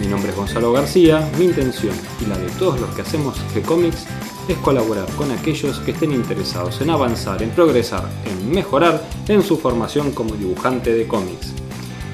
Mi nombre es Gonzalo García, mi intención y la de todos los que hacemos G-Comics es colaborar con aquellos que estén interesados en avanzar, en progresar, en mejorar en su formación como dibujante de cómics.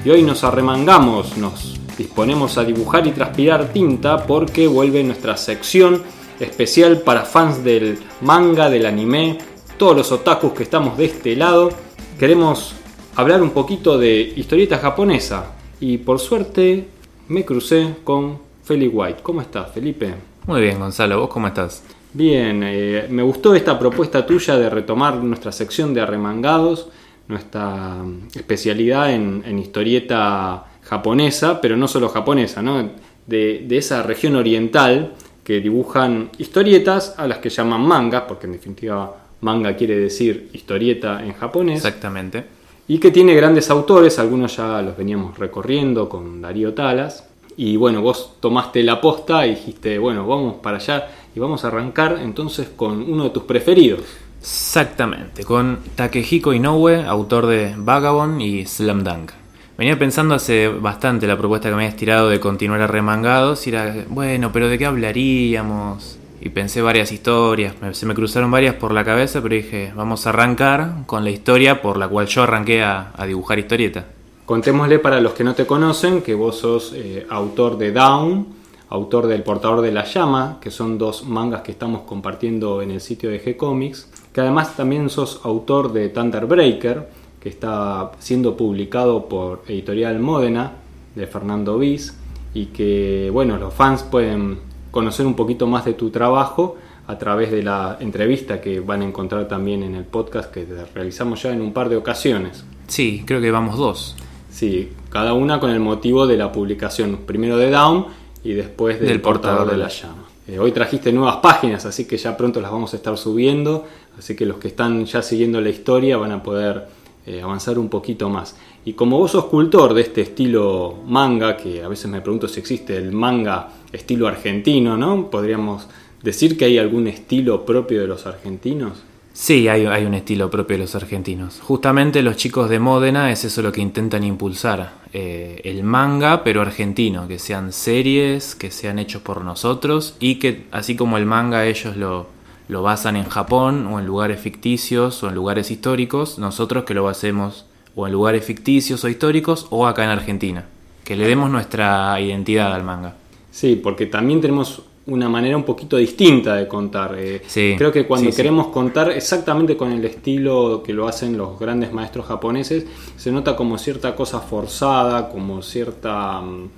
Y hoy nos arremangamos, nos disponemos a dibujar y transpirar tinta porque vuelve nuestra sección especial para fans del manga, del anime, todos los otakus que estamos de este lado. Queremos hablar un poquito de historieta japonesa y por suerte me crucé con Feli White. ¿Cómo estás, Felipe? Muy bien, Gonzalo, ¿vos cómo estás? Bien, eh, me gustó esta propuesta tuya de retomar nuestra sección de arremangados, nuestra especialidad en, historieta japonesa, pero no solo japonesa, ¿no? De, esa región oriental que dibujan historietas a las que llaman mangas, porque en definitiva manga quiere decir historieta en japonés. Exactamente. Y que tiene grandes autores, algunos ya los veníamos recorriendo con Darío Talas. Y bueno, vos tomaste la posta y dijiste, bueno, vamos para allá y vamos a arrancar entonces con uno de tus preferidos. Exactamente, con Takehiko Inoue, autor de Vagabond y Slam Dunk. Venía pensando hace bastante la propuesta que me habías tirado de continuar arremangados y era, bueno, pero ¿de qué hablaríamos? Y pensé varias historias, se me cruzaron varias por la cabeza, pero dije, vamos a arrancar con la historia por la cual yo arranqué a, dibujar historieta. Contémosle para los que no te conocen que vos sos eh, autor de Down, autor del Portador de la Llama, que son dos mangas que estamos compartiendo en el sitio de G-Comics, que además también sos autor de Thunder Breaker, que está siendo publicado por Editorial Módena, de Fernando Viz, y que, bueno, los fans pueden conocer un poquito más de tu trabajo a través de la entrevista que van a encontrar también en el podcast que realizamos ya en un par de ocasiones. Sí, creo que vamos dos. Sí, cada una con el motivo de la publicación, primero de Down y después del, portador, de la llama. Eh, hoy trajiste nuevas páginas, así que ya pronto las vamos a estar subiendo, así que los que están ya siguiendo la historia van a poder eh, avanzar un poquito más. Y como vos sos cultor de este estilo manga, que a veces me pregunto si existe el manga estilo argentino, ¿no? Podríamos decir que hay algún estilo propio de los argentinos. Sí, hay, un estilo propio de los argentinos. Justamente los chicos de Módena es eso lo que intentan impulsar. Eh, el manga, pero argentino, que sean series, que sean hechos por nosotros y que así como el manga ellos lo, lo basan en Japón o en lugares ficticios o en lugares históricos, nosotros que lo basemos o en lugares ficticios o históricos o acá en Argentina. Que le demos nuestra identidad al manga. Sí, porque también tenemos una manera un poquito distinta de contar. Eh, creo que cuando queremos contar exactamente con el estilo que lo hacen los grandes maestros japoneses, se nota como cierta cosa forzada, como cierta mm,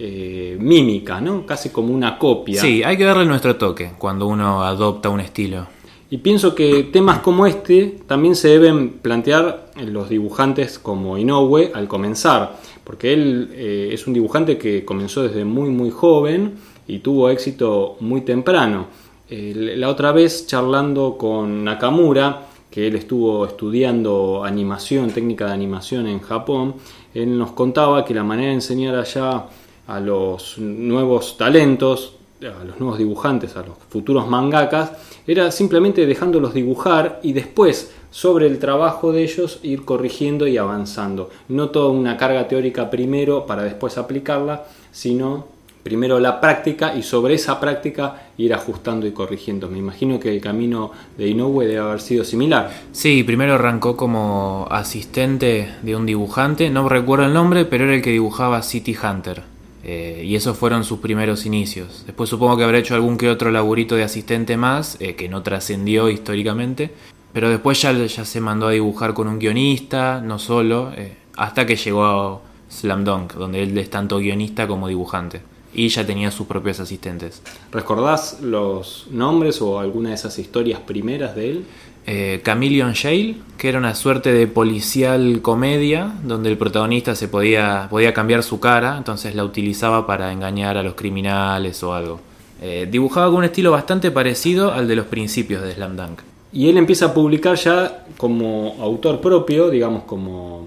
eh, mímica, ¿no? Casi como una copia. Sí, hay que darle nuestro toque cuando uno adopta un estilo. Y pienso que temas como este también se deben plantear los dibujantes como Inoue al comenzar, porque él eh, es un dibujante que comenzó desde muy muy joven y tuvo éxito muy temprano. la otra vez charlando con Nakamura, que él estuvo estudiando animación, técnica de animación en Japón, él nos contaba que la manera de enseñar allá a los nuevos talentos, a los nuevos dibujantes, a los futuros mangakas, era simplemente dejándolos dibujar y después sobre el trabajo de ellos ir corrigiendo y avanzando. No toda una carga teórica primero para después aplicarla, sino primero la práctica y sobre esa práctica ir ajustando y corrigiendo. Me imagino que el camino de Inoue debe haber sido similar. Sí, primero arrancó como asistente de un dibujante, no recuerdo el nombre, pero era el que dibujaba City Hunter. Eh, y esos fueron sus primeros inicios. Después supongo que habrá hecho algún que otro laburito de asistente más, eh, que no trascendió históricamente. Pero después ya, ya se mandó a dibujar con un guionista, no solo, eh, hasta que llegó a Slam Dunk, donde él es tanto guionista como dibujante y ya tenía sus propios asistentes. ¿Recordás los nombres o alguna de esas historias primeras de él? Eh, Chameleon Shale, que era una suerte de policial comedia donde el protagonista se podía, podía cambiar su cara, entonces la utilizaba para engañar a los criminales o algo. Eh, dibujaba con un estilo bastante parecido al de los principios de Slam Dunk. Y él empieza a publicar ya como autor propio, digamos como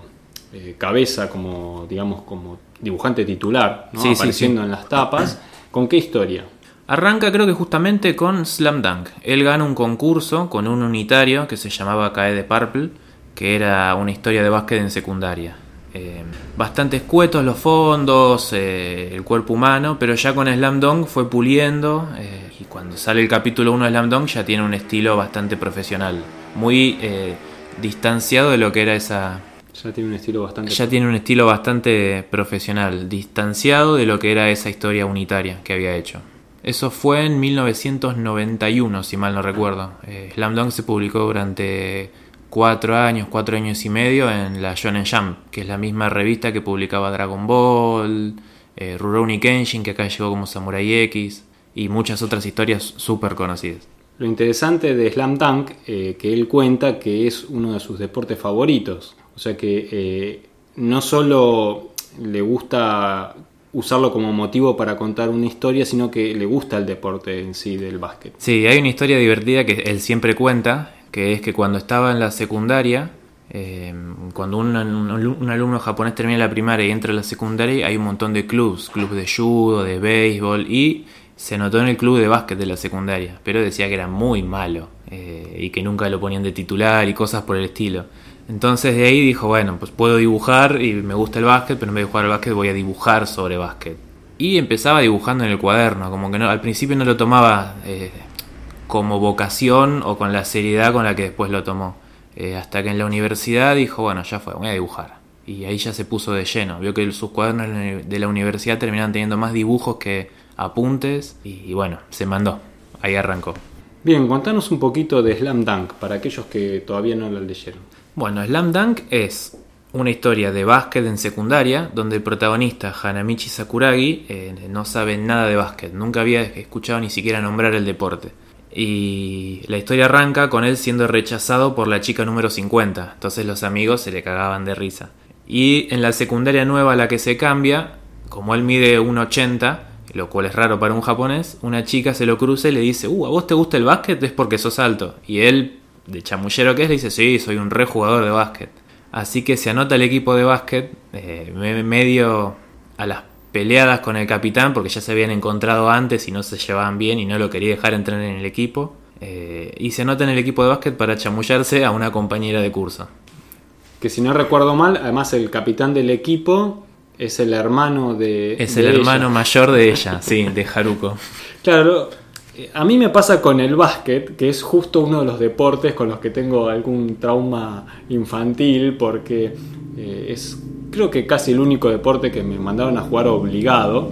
eh, cabeza, como digamos como dibujante titular, ¿no? Sí, sí, apareciendo sí. en las tapas. ¿Con qué historia? Arranca creo que justamente con Slam Dunk. Él gana un concurso con un unitario que se llamaba Cae de Purple, que era una historia de básquet en secundaria. Eh, bastante escuetos los fondos, eh, el cuerpo humano, pero ya con Slam Dunk fue puliendo eh, y cuando sale el capítulo 1 de Slam Dunk ya tiene un estilo bastante profesional, muy eh, distanciado de lo que era esa... Ya tiene un estilo bastante... Ya tiene un estilo bastante profesional, distanciado de lo que era esa historia unitaria que había hecho. Eso fue en 1991, si mal no recuerdo. Eh, Slam Dunk se publicó durante cuatro años, cuatro años y medio en la Shonen Jump, que es la misma revista que publicaba Dragon Ball, eh, Rurouni Kenshin, que acá llegó como Samurai X, y muchas otras historias súper conocidas. Lo interesante de Slam Dunk, eh, que él cuenta que es uno de sus deportes favoritos. O sea que eh, no solo le gusta usarlo como motivo para contar una historia, sino que le gusta el deporte en sí del básquet. Sí, hay una historia divertida que él siempre cuenta, que es que cuando estaba en la secundaria, eh, cuando un, alumno japonés termina la primaria y entra a la secundaria, hay un montón de clubs, clubs de judo, de béisbol, y se anotó en el club de básquet de la secundaria, pero decía que era muy malo eh, y que nunca lo ponían de titular y cosas por el estilo. Entonces de ahí dijo, bueno, pues puedo dibujar y me gusta el básquet, pero en vez de jugar al básquet voy a dibujar sobre básquet. Y empezaba dibujando en el cuaderno, como que no, al principio no lo tomaba eh, como vocación o con la seriedad con la que después lo tomó. Eh, hasta que en la universidad dijo, bueno, ya fue, voy a dibujar. Y ahí ya se puso de lleno. Vio que sus cuadernos de la universidad terminaban teniendo más dibujos que apuntes. Y, bueno, se mandó. Ahí arrancó. Bien, contanos un poquito de Slam Dunk para aquellos que todavía no lo leyeron. Bueno, Slam Dunk es una historia de básquet en secundaria donde el protagonista Hanamichi Sakuragi eh, no sabe nada de básquet, nunca había escuchado ni siquiera nombrar el deporte. Y la historia arranca con él siendo rechazado por la chica número 50, entonces los amigos se le cagaban de risa. Y en la secundaria nueva a la que se cambia, como él mide 1,80, lo cual es raro para un japonés, una chica se lo cruza y le dice, uh, ¿a vos te gusta el básquet? Es porque sos alto. Y él, de chamullero que es, le dice, sí, soy un re jugador de básquet. Así que se anota el equipo de básquet, eh, me- medio a las peleadas con el capitán, porque ya se habían encontrado antes y no se llevaban bien y no lo quería dejar entrar en el equipo. Eh, y se anota en el equipo de básquet para chamullarse a una compañera de curso. Que si no recuerdo mal, además el capitán del equipo es el hermano de... Es de el ella. hermano mayor de ella, sí, de Haruko. Claro, a mí me pasa con el básquet, que es justo uno de los deportes con los que tengo algún trauma infantil, porque eh, es creo que casi el único deporte que me mandaron a jugar obligado.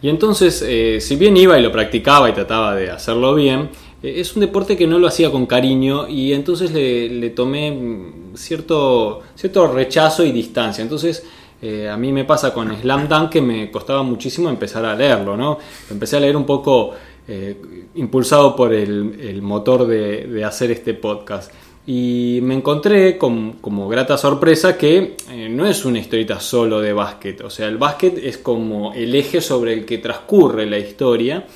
Y entonces, eh, si bien iba y lo practicaba y trataba de hacerlo bien, eh, es un deporte que no lo hacía con cariño y entonces le, le tomé mm, cierto, cierto rechazo y distancia. Entonces, eh, a mí me pasa con Slam Dunk que me costaba muchísimo empezar a leerlo, ¿no? Empecé a leer un poco eh, impulsado por el, el motor de, de hacer este podcast. Y me encontré con- como grata sorpresa que eh, no es una historieta solo de básquet. O sea, el básquet es como el eje sobre el que transcurre la historia,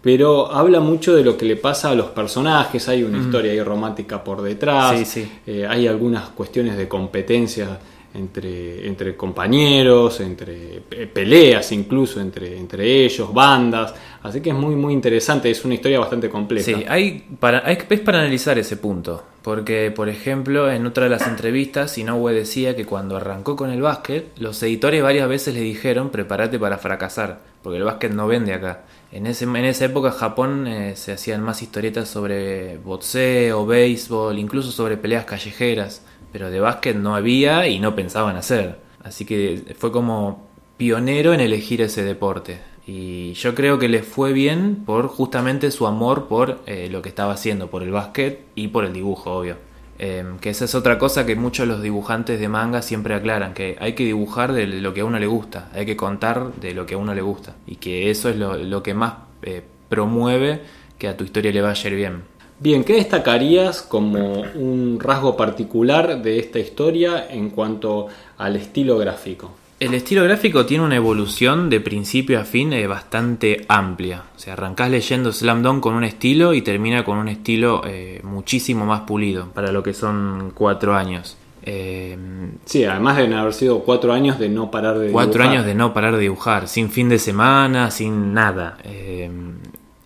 pero habla mucho de lo que le pasa a los personajes. Hay una historia ahí romántica por detrás, Sí, sí. hay algunas cuestiones de competencia entre, entre compañeros, entre pe- peleas incluso entre, entre ellos, bandas. Así que es muy, muy interesante. Es una historia bastante completa. Sí, hay para, hay, es para analizar ese punto. Porque, por ejemplo, en otra de las entrevistas, Inoue decía que cuando arrancó con el básquet, los editores varias veces le dijeron: prepárate para fracasar, porque el básquet no vende acá. En, ese, en esa época, Japón eh, se hacían más historietas sobre boxeo, béisbol, incluso sobre peleas callejeras. Pero de básquet no había y no pensaban hacer. Así que fue como pionero en elegir ese deporte. Y yo creo que le fue bien por justamente su amor por eh, lo que estaba haciendo, por el básquet y por el dibujo, obvio. Eh, que esa es otra cosa que muchos los dibujantes de manga siempre aclaran, que hay que dibujar de lo que a uno le gusta, hay que contar de lo que a uno le gusta. Y que eso es lo, lo que más eh, promueve que a tu historia le vaya a ir bien. Bien, ¿qué destacarías como un rasgo particular de esta historia en cuanto al estilo gráfico? El estilo gráfico tiene una evolución de principio a fin eh, bastante amplia. O sea, arrancás leyendo Slam Dunk con un estilo y termina con un estilo eh, muchísimo más pulido para lo que son cuatro años. Eh, sí, además de haber sido cuatro años de no parar de cuatro años de no parar de dibujar, sin fin de semana, sin nada.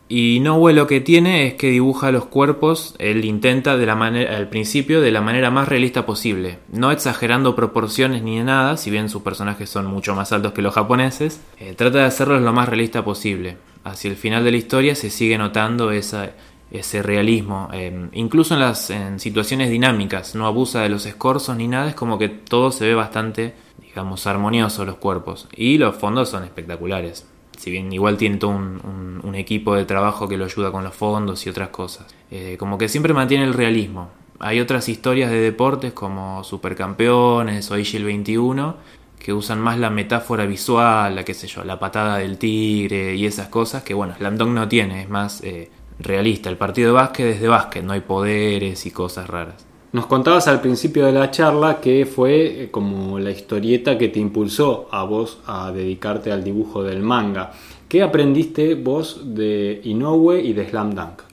Y Nowe lo que tiene es que dibuja los cuerpos, él intenta de la manera, al principio de la manera más realista posible, no exagerando proporciones ni nada, si bien sus personajes son mucho más altos que los japoneses, eh, trata de hacerlos lo más realista posible. Hacia el final de la historia se sigue notando ese realismo, eh, incluso en las en situaciones dinámicas, no abusa de los escorzos ni nada, es como que todo se ve bastante, digamos, armonioso los cuerpos, y los fondos son espectaculares si bien igual tiene todo un, equipo de trabajo que lo ayuda con los fondos y otras cosas. Eh, como que siempre mantiene el realismo. Hay otras historias de deportes como Supercampeones o Ishil 21 que usan más la metáfora visual, la qué sé yo, la patada del tigre y esas cosas que bueno, Slam no tiene, es más eh, realista. El partido de básquet es de básquet, no hay poderes y cosas raras. Nos contabas al principio de la charla que fue eh, como la historieta que te impulsó a vos a dedicarte al dibujo del manga. ¿Qué aprendiste vos de Inoue y de Slam Dunk?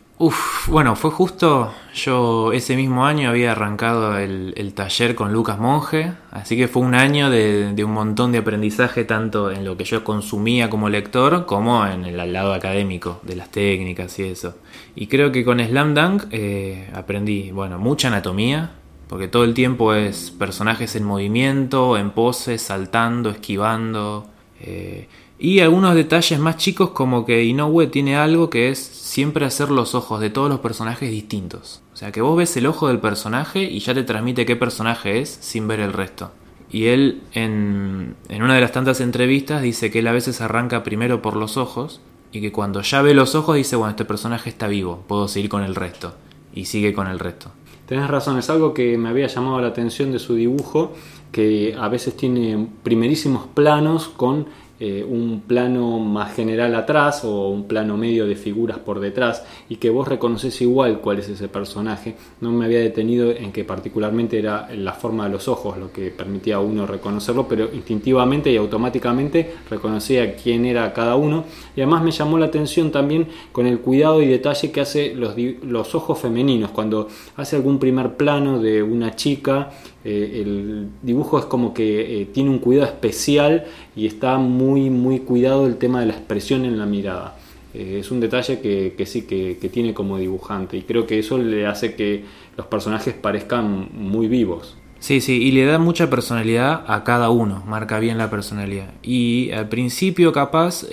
Bueno, fue justo yo ese mismo año había arrancado el, taller con Lucas Monge, así que fue un año de, un montón de aprendizaje tanto en lo que yo consumía como lector como en el lado académico de las técnicas y eso. Y creo que con Slam Dunk eh, aprendí, bueno, mucha anatomía, porque todo el tiempo es personajes en movimiento, en poses, saltando, esquivando. Eh, y algunos detalles más chicos como que Inoue tiene algo que es siempre hacer los ojos de todos los personajes distintos. O sea que vos ves el ojo del personaje y ya te transmite qué personaje es sin ver el resto. Y él en, en una de las tantas entrevistas dice que él a veces arranca primero por los ojos y que cuando ya ve los ojos dice, bueno, este personaje está vivo, puedo seguir con el resto. Y sigue con el resto. Tenés razón, es algo que me había llamado la atención de su dibujo, que a veces tiene primerísimos planos con eh, un plano más general atrás o un plano medio de figuras por detrás y que vos reconoces igual cuál es ese personaje. No me había detenido en que particularmente era la forma de los ojos lo que permitía a uno reconocerlo, pero instintivamente y automáticamente reconocía quién era cada uno y además me llamó la atención también con el cuidado y detalle que hace los, los ojos femeninos cuando hace algún primer plano de una chica eh, el dibujo es como que eh, tiene un cuidado especial y está muy, muy cuidado el tema de la expresión en la mirada. Eh, es un detalle que, sí, que, tiene como dibujante y creo que eso le hace que los personajes parezcan muy vivos. Sí, sí, y le da mucha personalidad a cada uno, marca bien la personalidad. Y al principio capaz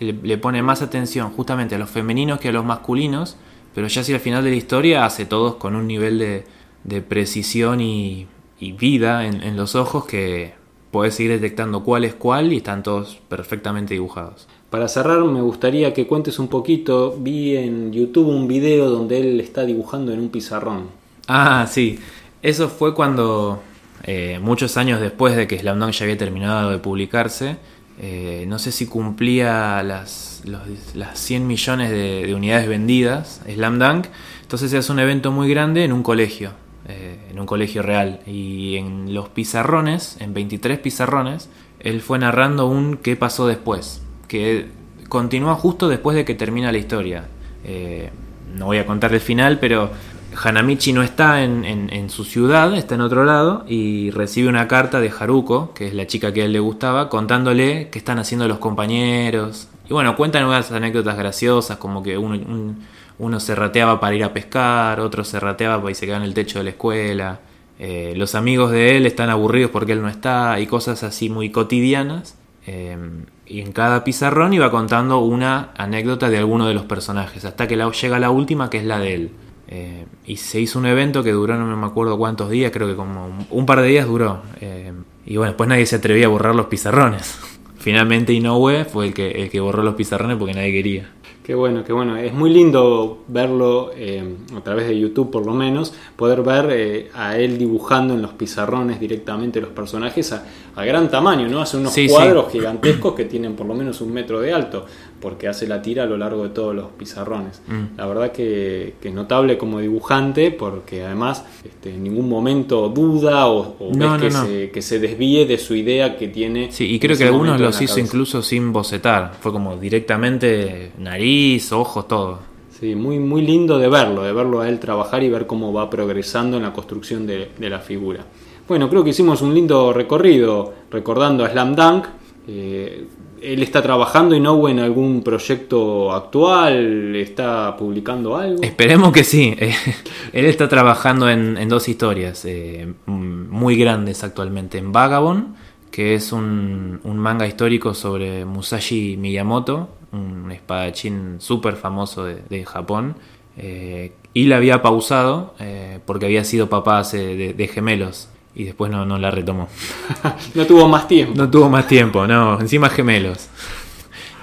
le, pone más atención justamente a los femeninos que a los masculinos, pero ya hacia el final de la historia hace todos con un nivel de precisión y, y vida en, los ojos que puedes ir detectando cuál es cuál y están todos perfectamente dibujados. Para cerrar me gustaría que cuentes un poquito, vi en YouTube un video donde él está dibujando en un pizarrón. Ah, sí, eso fue cuando eh, muchos años después de que Slam Dunk ya había terminado de publicarse, eh, no sé si cumplía las, las 100 millones de, de unidades vendidas, Slam Dunk, entonces se hace un evento muy grande en un colegio eh, en un colegio real. Y en los pizarrones, en 23 pizarrones, él fue narrando un qué pasó después, que continúa justo después de que termina la historia. Eh, no voy a contar el final, pero Hanamichi no está en, su ciudad, está en otro lado y recibe una carta de Haruko, que es la chica que a él le gustaba, contándole qué están haciendo los compañeros. Y bueno, cuentan unas anécdotas graciosas, como que un uno se rateaba para ir a pescar, otro se rateaba y se quedaba en el techo de la escuela. Eh, los amigos de él están aburridos porque él no está y cosas así muy cotidianas. Eh, y en cada pizarrón iba contando una anécdota de alguno de los personajes, hasta que llega la última que es la de él. Eh, y se hizo un evento que duró no me acuerdo cuántos días, creo que como un, par de días duró. y bueno, después nadie se atrevía a borrar los pizarrones. Finalmente Inoue fue el que, el que borró los pizarrones porque nadie quería. Qué bueno, qué bueno. Es muy lindo verlo eh, a través de YouTube por lo menos, poder ver eh, a él dibujando en los pizarrones directamente los personajes, a, a gran tamaño, ¿no? Hace unos Sí, sí. cuadros gigantescos que tienen por lo menos un metro de alto, porque hace la tira a lo largo de todos los pizarrones. Mm. La verdad que, que es notable como dibujante, porque además este, en ningún momento duda o, o No, ves que, no. Se, que se desvíe de su idea que tiene. Sí, y creo que algunos los hizo cabeza. incluso sin bocetar. Fue como directamente nariz, ojos, todo. Sí, muy, muy lindo de verlo, de verlo a él trabajar y ver cómo va progresando en la construcción de, de la figura. Bueno, creo que hicimos un lindo recorrido recordando a Slam Dunk. Eh, él está trabajando y no en algún proyecto actual, está publicando algo. Esperemos que sí. Eh, Él está trabajando en, dos historias eh, muy grandes actualmente. En Vagabond, que es un, manga histórico sobre Musashi Miyamoto, un espadachín súper famoso de, Japón. eh, y la había pausado porque había sido papá de gemelos. Y después no, no la retomó. No tuvo más tiempo. No tuvo más tiempo, no, encima gemelos.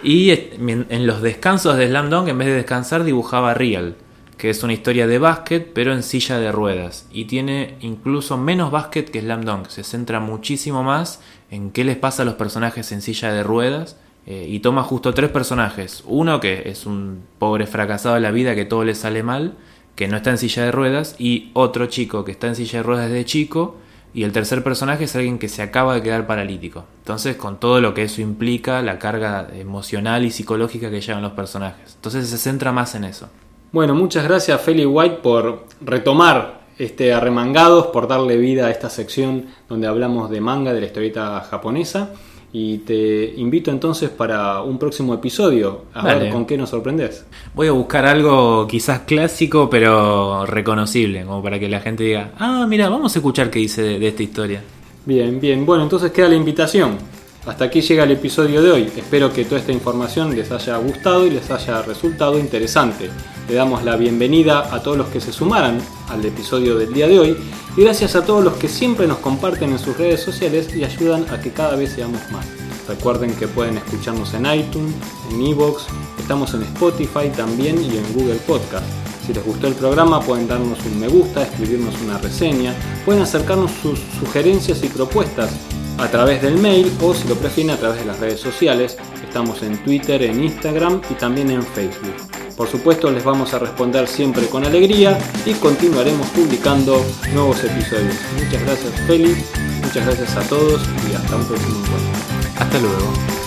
Y eh, en en los descansos de Slam Dunk, en vez de descansar, dibujaba Real, que es una historia de básquet, pero en silla de ruedas. Y tiene incluso menos básquet que Slam Dunk. Se centra muchísimo más en qué les pasa a los personajes en silla de ruedas. eh, y toma justo tres personajes. Uno que es un pobre fracasado de la vida, que todo le sale mal, que no está en silla de ruedas. Y otro chico que está en silla de ruedas desde chico. Y el tercer personaje es alguien que se acaba de quedar paralítico. Entonces, con todo lo que eso implica, la carga emocional y psicológica que llevan los personajes. Entonces se centra más en eso. Bueno, muchas gracias Feli White por retomar este Arremangados, por darle vida a esta sección donde hablamos de manga, de la historieta japonesa. Y te invito entonces para un próximo episodio a Dale. ver con qué nos sorprendes. Voy a buscar algo quizás clásico, pero reconocible, como para que la gente diga, ah, mira, vamos a escuchar qué dice de, de esta historia. Bien, bien. Bueno, entonces queda la invitación. Hasta aquí llega el episodio de hoy. Espero que toda esta información les haya gustado y les haya resultado interesante. Le damos la bienvenida a todos los que se sumaran al episodio del día de hoy y gracias a todos los que siempre nos comparten en sus redes sociales y ayudan a que cada vez seamos más. Recuerden que pueden escucharnos en iTunes, en Evox, estamos en Spotify también y en Google Podcast. Si les gustó el programa pueden darnos un me gusta, escribirnos una reseña, pueden acercarnos sus sugerencias y propuestas a través del mail o si lo prefieren a través de las redes sociales. Estamos en Twitter, en Instagram y también en Facebook. Por supuesto les vamos a responder siempre con alegría y continuaremos publicando nuevos episodios. Muchas gracias Feli, muchas gracias a todos y hasta un próximo encuentro. Hasta luego.